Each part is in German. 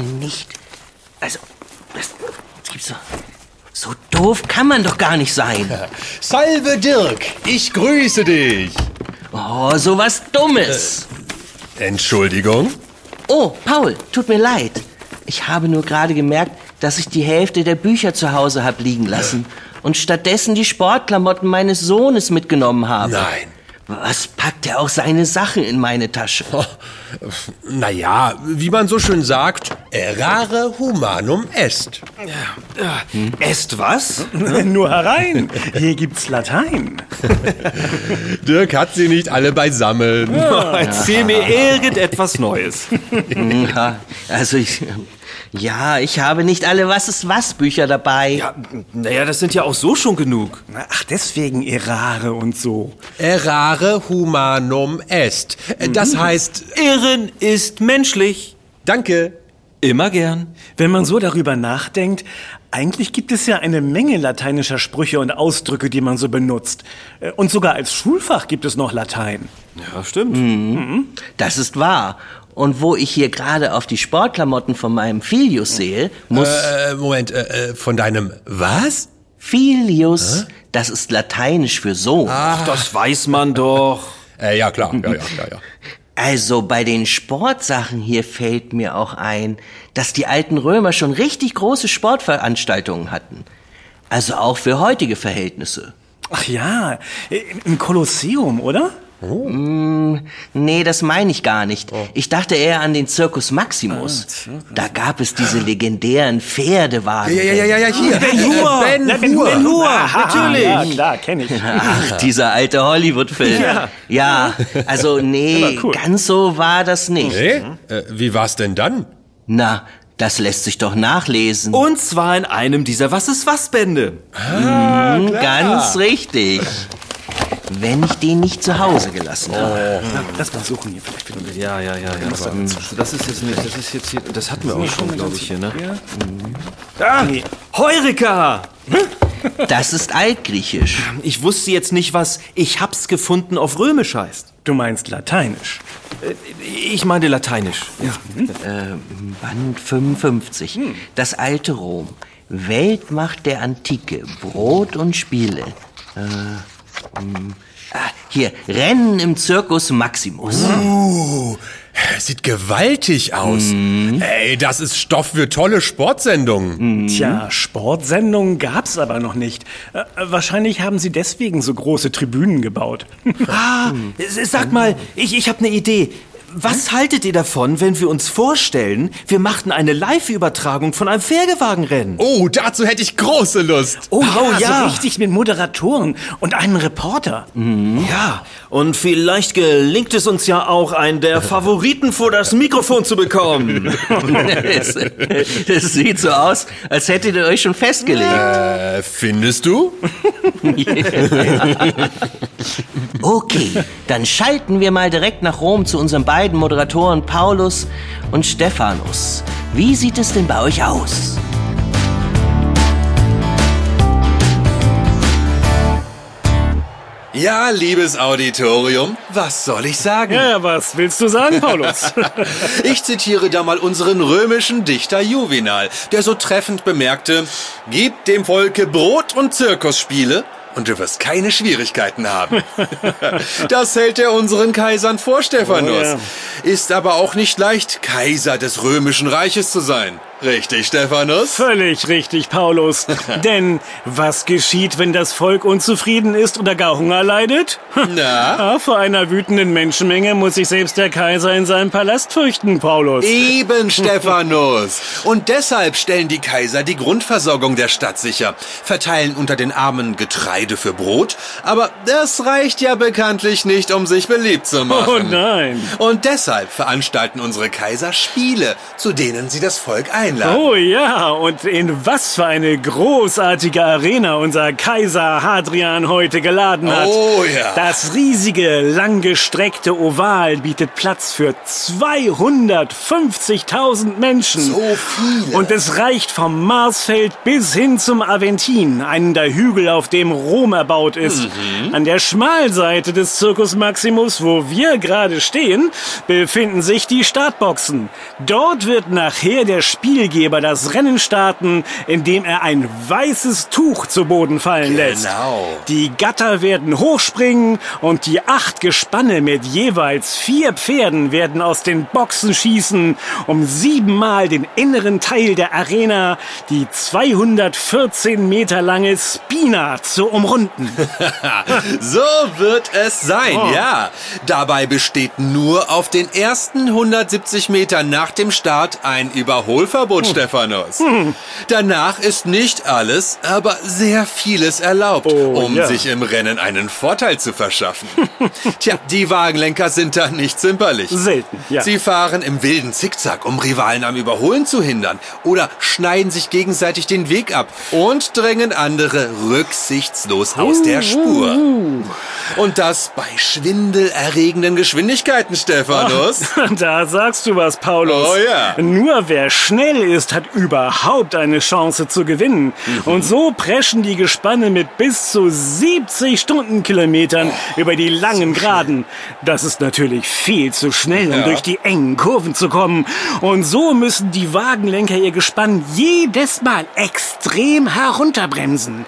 nicht. Also, das, das gibt's doch. So doof kann man doch gar nicht sein. Salve Dirk, ich grüße dich. Oh, so was Dummes. Entschuldigung? Oh, Paul, tut mir leid. Ich habe nur gerade gemerkt, dass ich die Hälfte der Bücher zu Hause habe liegen lassen und stattdessen die Sportklamotten meines Sohnes mitgenommen habe. Nein. Was packt er auch seine Sachen in meine Tasche? Oh, naja, wie man so schön sagt, errare humanum est. Hm? Est was? Nur herein. Hier gibt's Latein. Dirk hat sie nicht alle beisammen. Erzähl mir irgendetwas Neues. Ja, also ich. Ja, ich habe nicht alle Was ist was Bücher dabei. Ja, naja, das sind ja auch so schon genug. Ach, deswegen Errare und so. Errare humanum est. Das heißt, Irren ist menschlich. danke. Immer gern. Wenn man so darüber nachdenkt, eigentlich gibt es ja eine Menge lateinischer Sprüche und Ausdrücke, die man so benutzt. Äh, Und sogar als Schulfach gibt es noch Latein. Ja, stimmt. Das ist wahr. Und wo ich hier gerade auf die Sportklamotten von meinem Filius sehe, muss Äh, Moment, äh, äh, von deinem was? Filius, das ist lateinisch für Sohn. Ach, das weiß man doch. Äh, ja, klar, ja, ja, ja, ja. Also bei den Sportsachen hier fällt mir auch ein, dass die alten Römer schon richtig große Sportveranstaltungen hatten. Also auch für heutige Verhältnisse. Ach ja, im Kolosseum, oder? Nee, das meine ich gar nicht. Ich dachte eher an den Circus Maximus. Da gab es diese legendären Pferdewagen. Ja, ja, ja, ja, ja, hier. Ben Hur. Ben Ben Hur. Ben Hur, Ja, natürlich. klar, kenne ich. Ach, dieser alte Hollywood-Film. Ja. Ja, also nee, cool. ganz so war das nicht. Nee? Äh, wie war's denn dann? Na, das lässt sich doch nachlesen. Und zwar in einem dieser Was ist was Bände. Hm, ganz richtig. Wenn ich den nicht zu Hause gelassen habe. Lass mal suchen hier vielleicht. finden wir- Ja, ja, ja, ja. Aber das ist jetzt nicht, das ist jetzt hier, das hatten wir auch schon, glaube ich, hier, ne? Ah, nee. Heureka! Das ist altgriechisch. Ich wusste jetzt nicht, was ich hab's gefunden auf Römisch heißt. Du meinst Lateinisch. Ich meine Lateinisch. Ja. Äh, Band 55. Das alte Rom. Weltmacht der Antike. Brot und Spiele. Äh, hm, ah, hier, Rennen im Circus Maximus. Uh, sieht gewaltig aus. Ey, das ist Stoff für tolle Sportsendungen. Tja, Sportsendungen gab's aber noch nicht. Äh, wahrscheinlich haben sie deswegen so große Tribünen gebaut. Ah, sag mal, ich, ich habe eine Idee. Was haltet ihr davon, wenn wir uns vorstellen, wir machten eine Live-Übertragung von einem Pferdewagenrennen? Oh, dazu hätte ich große Lust. Oh ja, ja, ja. so richtig mit Moderatoren und einem Reporter. Ja, und vielleicht gelingt es uns ja auch, einen der Favoriten vor das Mikrofon zu bekommen. Es, es sieht so aus, als hättet ihr euch schon festgelegt. Äh, findest du? Okay, dann schalten wir mal direkt nach Rom zu unseren beiden Moderatoren Paulus und Stephanus. Wie sieht es denn bei euch aus? Ja, liebes Auditorium, was soll ich sagen? Ja, was willst du sagen, Paulus? Ich zitiere da mal unseren römischen Dichter Juvenal, der so treffend bemerkte, Gib dem Volke Brot und Zirkusspiele und du wirst keine Schwierigkeiten haben. Das hält er unseren Kaisern vor, Stephanus. Ist aber auch nicht leicht, Kaiser des römischen Reiches zu sein. Richtig, Stephanus? Völlig richtig, Paulus. Denn was geschieht, wenn das Volk unzufrieden ist oder gar Hunger leidet? Na? Ah, vor einer wütenden Menschenmenge muss sich selbst der Kaiser in seinem Palast fürchten, Paulus. Eben, Stephanus. Und deshalb stellen die Kaiser die Grundversorgung der Stadt sicher, verteilen unter den Armen Getreide für Brot, aber das reicht ja bekanntlich nicht, um sich beliebt zu machen. Oh nein. Und deshalb veranstalten unsere Kaiser Spiele, zu denen sie das Volk einladen. Oh ja, und in was für eine großartige Arena unser Kaiser Hadrian heute geladen hat. Oh ja. Das riesige, langgestreckte Oval bietet Platz für 250.000 Menschen. So viele. Und es reicht vom Marsfeld bis hin zum Aventin, einen der Hügel, auf dem Rom erbaut ist. Mhm. An der Schmalseite des Circus Maximus, wo wir gerade stehen, befinden sich die Startboxen. Dort wird nachher der Spielgeber das Rennen starten, indem er ein weißes Tuch zu Boden fallen lässt. Genau. Die Gatter werden hochspringen und die acht Gespanne mit jeweils vier Pferden werden aus den Boxen schießen, um siebenmal den inneren Teil der Arena, die 214 Meter lange Spina, zu umrunden. So wird es sein, Oh. ja. Dabei besteht nur auf den ersten 170 Metern nach dem Start ein Überholverbot, Stephanus. Danach ist nicht alles, aber sehr vieles erlaubt, Oh, um ja. sich im Rennen einen Vorteil zu verschaffen. Tja, die Wagenlenker sind da nicht zimperlich. Selten, ja. Sie fahren im wilden Zickzack, um Rivalen am Überholen zu hindern oder schneiden sich gegenseitig den Weg ab und drängen andere rücksichtslos aus der Spur. Und das bei schwindelerregenden Geschwindigkeiten, Stephanus. Da sagst du was, Paulus. Oh ja. Nur wer schnell ist, hat überhaupt eine Chance zu gewinnen. Mhm. Und so preschen die Gespanne mit bis zu 70 Stundenkilometern Oh, über die langen Geraden. Das ist natürlich viel zu schnell, um Ja. durch die engen Kurven zu kommen. Und so müssen die Wagenlenker ihr Gespann jedes Mal extrem herunterbremsen.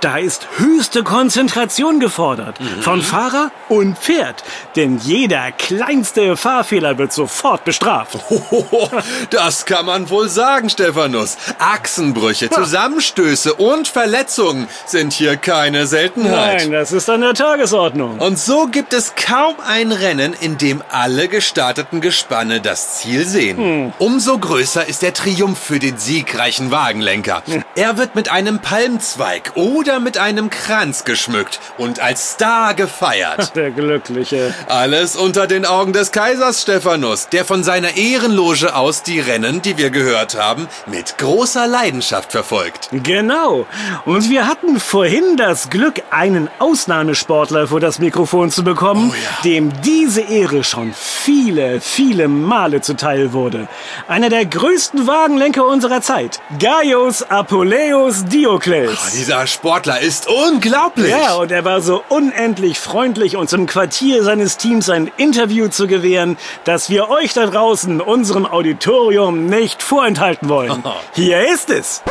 Da ist höchste Konzentration gefordert. Mhm. Von Fahrer und Pferd. Denn jeder kleinste Fahrfehler wird sofort bestraft. Hohoho, das kann man wohl sagen, Stephanus. Achsenbrüche, Zusammenstöße und Verletzungen sind hier keine Seltenheit. Nein, das ist an der Tagesordnung. Und so gibt es kaum ein Rennen, in dem alle gestarteten Gespanne das Ziel sehen. Umso größer ist der Triumph für den siegreichen Wagenlenker. Er wird mit einem Palmzweig oder mit einem Kranz geschmückt und als Star gefeiert. Der Glückliche. Alles unter den Augen des Kaisers Stephanus, der von seiner Ehrenloge aus die Rennen, die wir gehört haben, mit großer Leidenschaft verfolgt. Genau. Und wir hatten vorhin das Glück, einen Ausnahmesportler vor das Mikrofon zu bekommen, dem diese Ehre schon viele, viele Male zuteil wurde. Einer der größten Wagenlenker unserer Zeit. Gaius Apuleius Diokles. Dieser Sportler ist unglaublich. Ja, und er war so unendlich freundlich, uns im Quartier seines Teams ein Interview zu gewähren, dass wir euch da draußen, unserem Auditorium, nicht vorenthalten wollen. Hier ist es.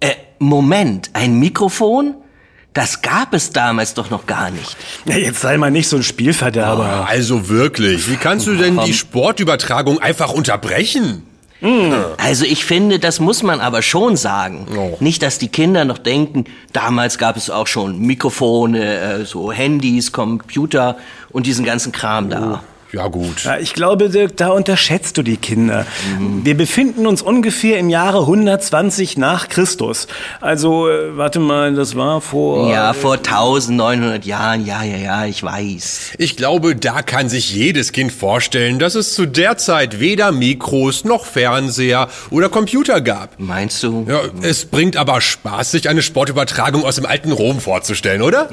Äh, Moment, ein Mikrofon? Das gab es damals doch noch gar nicht. Ja, jetzt sei mal nicht so ein Spielverderber. Also wirklich, wie kannst du denn die Sportübertragung einfach unterbrechen? Also ich finde, das muss man aber schon sagen. Oh. Nicht, dass die Kinder noch denken, damals gab es auch schon Mikrofone, äh, so Handys, Computer und diesen ganzen Kram da. Ja gut. Ja, ich glaube, Dirk, da unterschätzt du die Kinder. Wir befinden uns ungefähr im Jahre 120 nach Christus. Also, äh, warte mal, das war vor... Ja, vor 1900 Jahren, ja, ja, ja, ich weiß. Ich glaube, da kann sich jedes Kind vorstellen, dass es zu der Zeit weder Mikros noch Fernseher oder Computer gab. Meinst du? Ja, es bringt aber Spaß, sich eine Sportübertragung aus dem alten Rom vorzustellen, oder?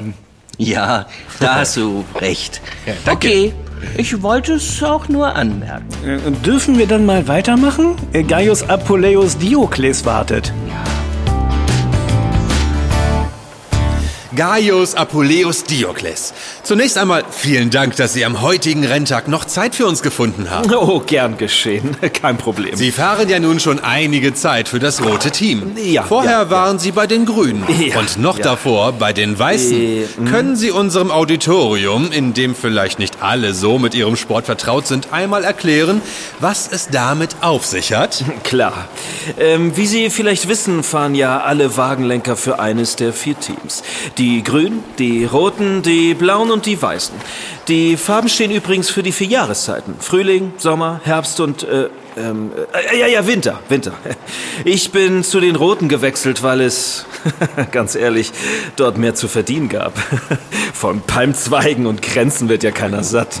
Ja, da hast du recht. danke. Okay, ich wollte es auch nur anmerken. Äh, Dürfen wir dann mal weitermachen? Äh, Gaius Apuleius Diokles wartet. Gaius Apuleius Diokles. Zunächst einmal vielen Dank, dass Sie am heutigen Renntag noch Zeit für uns gefunden haben. Oh, gern geschehen. Kein Problem. Sie fahren ja nun schon einige Zeit für das rote Team. Ja, Vorher ja, waren Sie bei den Grünen Ja, und noch ja. davor bei den Weißen. Äh, Können Sie unserem Auditorium, in dem vielleicht nicht alle so mit Ihrem Sport vertraut sind, einmal erklären, was es damit auf sich hat? Klar. Ähm, wie Sie vielleicht wissen, fahren ja alle Wagenlenker für eines der vier Teams. Die Grünen, die Roten, die Blauen und die Weißen. Die Farben stehen übrigens für die vier Jahreszeiten. Frühling, Sommer, Herbst und, äh, Ähm, äh, ja, ja, Winter, Winter. Ich bin zu den Roten gewechselt, weil es, ganz ehrlich, dort mehr zu verdienen gab. Von Palmzweigen und Kränzen wird ja keiner satt.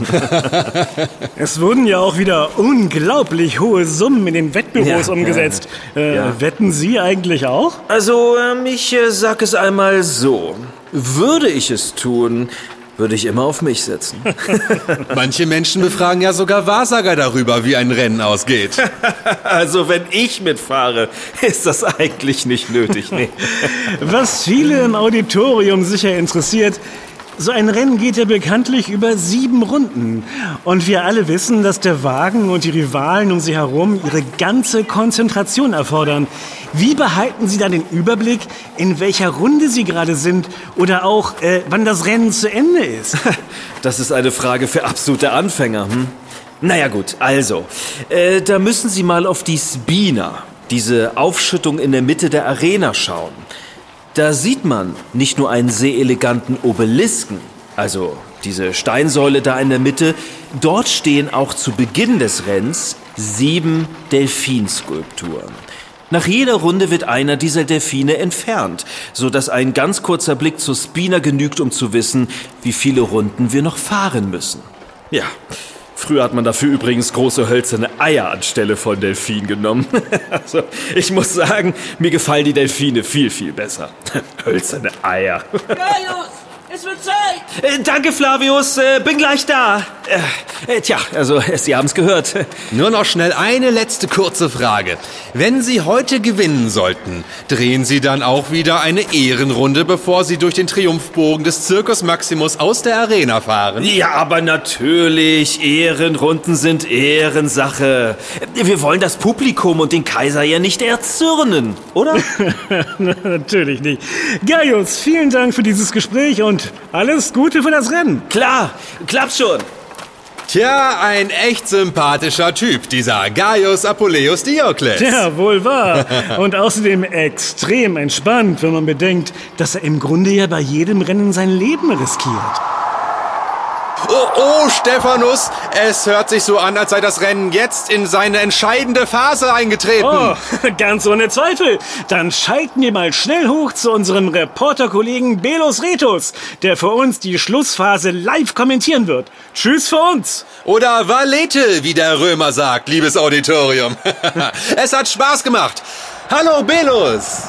Es wurden ja auch wieder unglaublich hohe Summen in den Wettbüros Ja, umgesetzt. Äh, ja. Wetten Sie eigentlich auch? Also, ähm, ich äh, sag es einmal so. Würde ich es tun, würde ich immer auf mich setzen. Manche Menschen befragen ja sogar Wahrsager darüber, wie ein Rennen ausgeht. Also, wenn ich mitfahre, ist das eigentlich nicht nötig. Nee. Was viele im Auditorium sicher interessiert, so ein Rennen geht ja bekanntlich über sieben Runden. Und wir alle wissen, dass der Wagen und die Rivalen um sie herum ihre ganze Konzentration erfordern. Wie behalten Sie da den Überblick, in welcher Runde Sie gerade sind oder auch, äh, wann das Rennen zu Ende ist? Das ist eine Frage für absolute Anfänger. Hm? Naja gut, also, äh, da müssen Sie mal auf die Spina, diese Aufschüttung in der Mitte der Arena schauen. Da sieht man nicht nur einen sehr eleganten Obelisken, also diese Steinsäule da in der Mitte, dort stehen auch zu Beginn des Rennens sieben Delfinskulpturen. Nach jeder Runde wird einer dieser Delfine entfernt, so dass ein ganz kurzer Blick zur Spina genügt, um zu wissen, wie viele Runden wir noch fahren müssen. Ja, früher hat man dafür übrigens große hölzerne Eier anstelle von Delfin genommen. Also, ich muss sagen, mir gefallen die Delfine viel, viel besser. Hölzerne Eier. Gaius, es wird Zeit. Äh, danke, Flavius, äh, bin gleich da. Äh, äh, tja, also, Sie haben es gehört. Nur noch schnell eine letzte kurze Frage. Wenn Sie heute gewinnen sollten, drehen Sie dann auch wieder eine Ehrenrunde, bevor Sie durch den Triumphbogen des Circus Maximus aus der Arena fahren? Ja, aber natürlich, Ehrenrunden sind Ehrensache. Wir wollen das Publikum und den Kaiser ja nicht erzürnen, oder? Natürlich nicht. Gaius, vielen Dank für dieses Gespräch und alles Gute für das Rennen. Klar, klappt schon. Tja, ein echt sympathischer Typ, dieser Gaius Apuleius Diokles. Ja, wohl wahr. Und außerdem extrem entspannt, wenn man bedenkt, dass er im Grunde ja bei jedem Rennen sein Leben riskiert. Oh, oh, Stephanus, es hört sich so an, als sei das Rennen jetzt in seine entscheidende Phase eingetreten. Oh, ganz ohne Zweifel. Dann schalten wir mal schnell hoch zu unserem Reporterkollegen Belos Retus, der für uns die Schlussphase live kommentieren wird. Tschüss für uns. Oder Valete, wie der Römer sagt, liebes Auditorium. es hat Spaß gemacht. Hallo, Belos.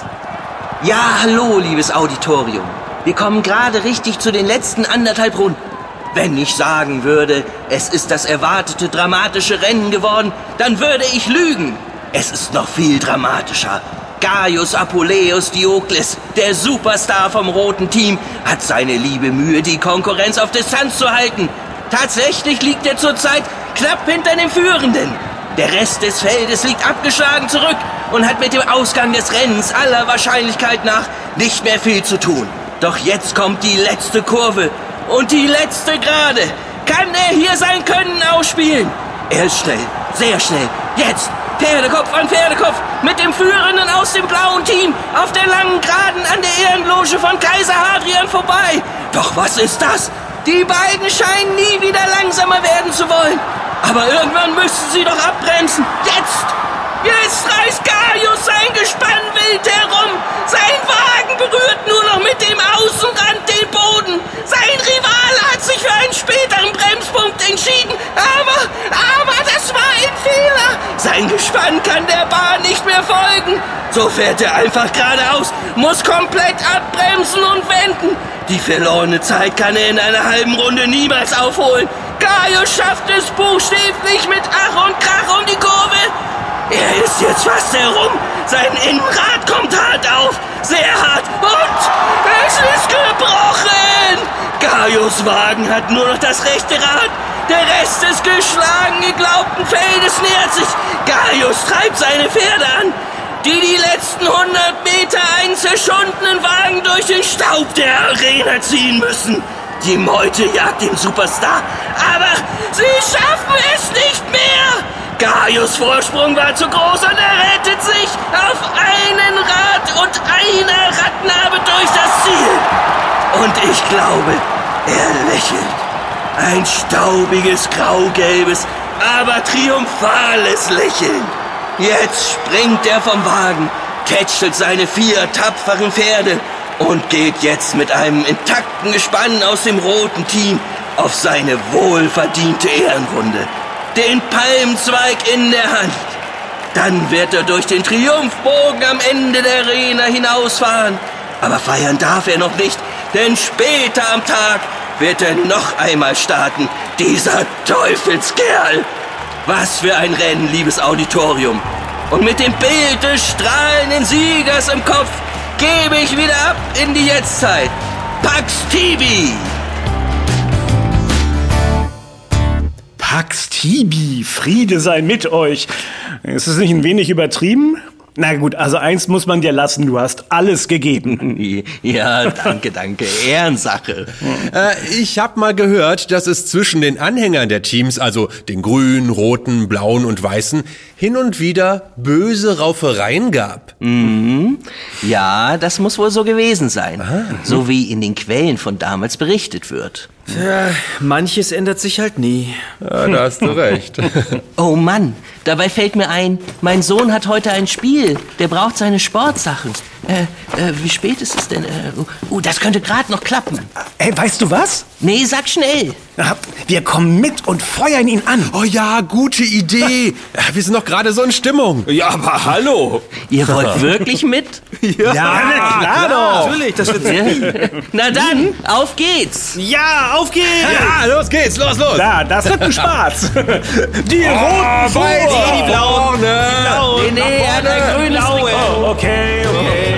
Ja, hallo, liebes Auditorium. Wir kommen gerade richtig zu den letzten anderthalb Runden. Wenn ich sagen würde, es ist das erwartete dramatische Rennen geworden, dann würde ich lügen. Es ist noch viel dramatischer. Gaius Apuleius Diokles, der Superstar vom roten Team, hat seine liebe Mühe, die Konkurrenz auf Distanz zu halten. Tatsächlich liegt er zurzeit knapp hinter dem Führenden. Der Rest des Feldes liegt abgeschlagen zurück und hat mit dem Ausgang des Rennens aller Wahrscheinlichkeit nach nicht mehr viel zu tun. Doch jetzt kommt die letzte Kurve und die letzte Gerade. Kann er hier sein Können ausspielen? Er ist schnell, sehr schnell. Jetzt Pferdekopf an Pferdekopf mit dem Führenden aus dem blauen Team auf der langen Geraden an der Ehrenloge von Kaiser Hadrian vorbei. Doch was ist das? Die beiden scheinen nie wieder langsamer werden zu wollen. Aber irgendwann müssen sie doch abbremsen. Jetzt! Jetzt reißt Gaius sein Gespann wild herum. Sein Wagen berührt nur noch mit dem Außenrand den Boden. Sein Rivale hat sich für einen späteren Bremspunkt entschieden. Aber, aber das war ein Fehler. Sein Gespann kann der Bahn nicht mehr folgen. So fährt er einfach geradeaus, muss komplett abbremsen und wenden. Die verlorene Zeit kann er in einer halben Runde niemals aufholen. Gaius schafft es buchstäblich mit Ach und Krach um die Kurve. Er ist jetzt fast herum. Sein Innenrad kommt hart auf. Sehr hart. Und es ist gebrochen. Gaius Wagen hat nur noch das rechte Rad. Der Rest des geschlagen geglaubten Feldes nähert sich. Gaius treibt seine Pferde an, die die letzten 100 Meter einen zerschundenen Wagen durch den Staub der Arena ziehen müssen. Die Meute jagt den Superstar, aber sie schaffen es nicht mehr. Gaius Vorsprung war zu groß und er rettet sich auf einen Rad und einer Radnabe durch das Ziel. Und ich glaube, er lächelt. Ein staubiges, graugelbes, aber triumphales Lächeln. Jetzt springt er vom Wagen, tätschelt seine vier tapferen Pferde und geht jetzt mit einem intakten Gespann aus dem roten Team auf seine wohlverdiente Ehrenrunde. Den Palmzweig in der Hand. Dann wird er durch den Triumphbogen am Ende der Arena hinausfahren. Aber feiern darf er noch nicht, denn später am Tag wird er noch einmal starten, dieser Teufelskerl. Was für ein Rennen, liebes Auditorium. Und mit dem Bild des strahlenden Siegers im Kopf gebe ich wieder ab in die Jetztzeit. Pax Tibi! Pax Tibi, Friede sei mit euch. Ist es nicht ein wenig übertrieben? Na gut, also eins muss man dir lassen, du hast alles gegeben. Ja, danke, danke. Ehrensache. Äh, ich habe mal gehört, dass es zwischen den Anhängern der Teams, also den grünen, roten, blauen und weißen, hin und wieder böse Raufereien gab. Mhm. Ja, das muss wohl so gewesen sein. So wie in den Quellen von damals berichtet wird. Tja, manches ändert sich halt nie. Ja, da hast du recht. Oh Mann, dabei fällt mir ein, mein Sohn hat heute ein Spiel. Der braucht seine Sportsachen. Äh, äh, wie spät ist es denn? Äh, oh, das könnte gerade noch klappen. Ey, weißt du was? Nee, sag schnell. Na, Wir kommen mit und feuern ihn an. Oh ja, gute Idee. Ja, Wir sind doch gerade so in Stimmung. Ja, aber hallo. Ihr wollt wirklich mit? Ja, na klar doch. Natürlich, das wird... Na dann, auf geht's. Ja, auf geht's! Ja, los geht's, los, los. Ja, das wird ein Spaß. Die roten Weiß, vor. die blauen. Nee, nee, er hat ein grünes Trikot. Oh, okay, okay.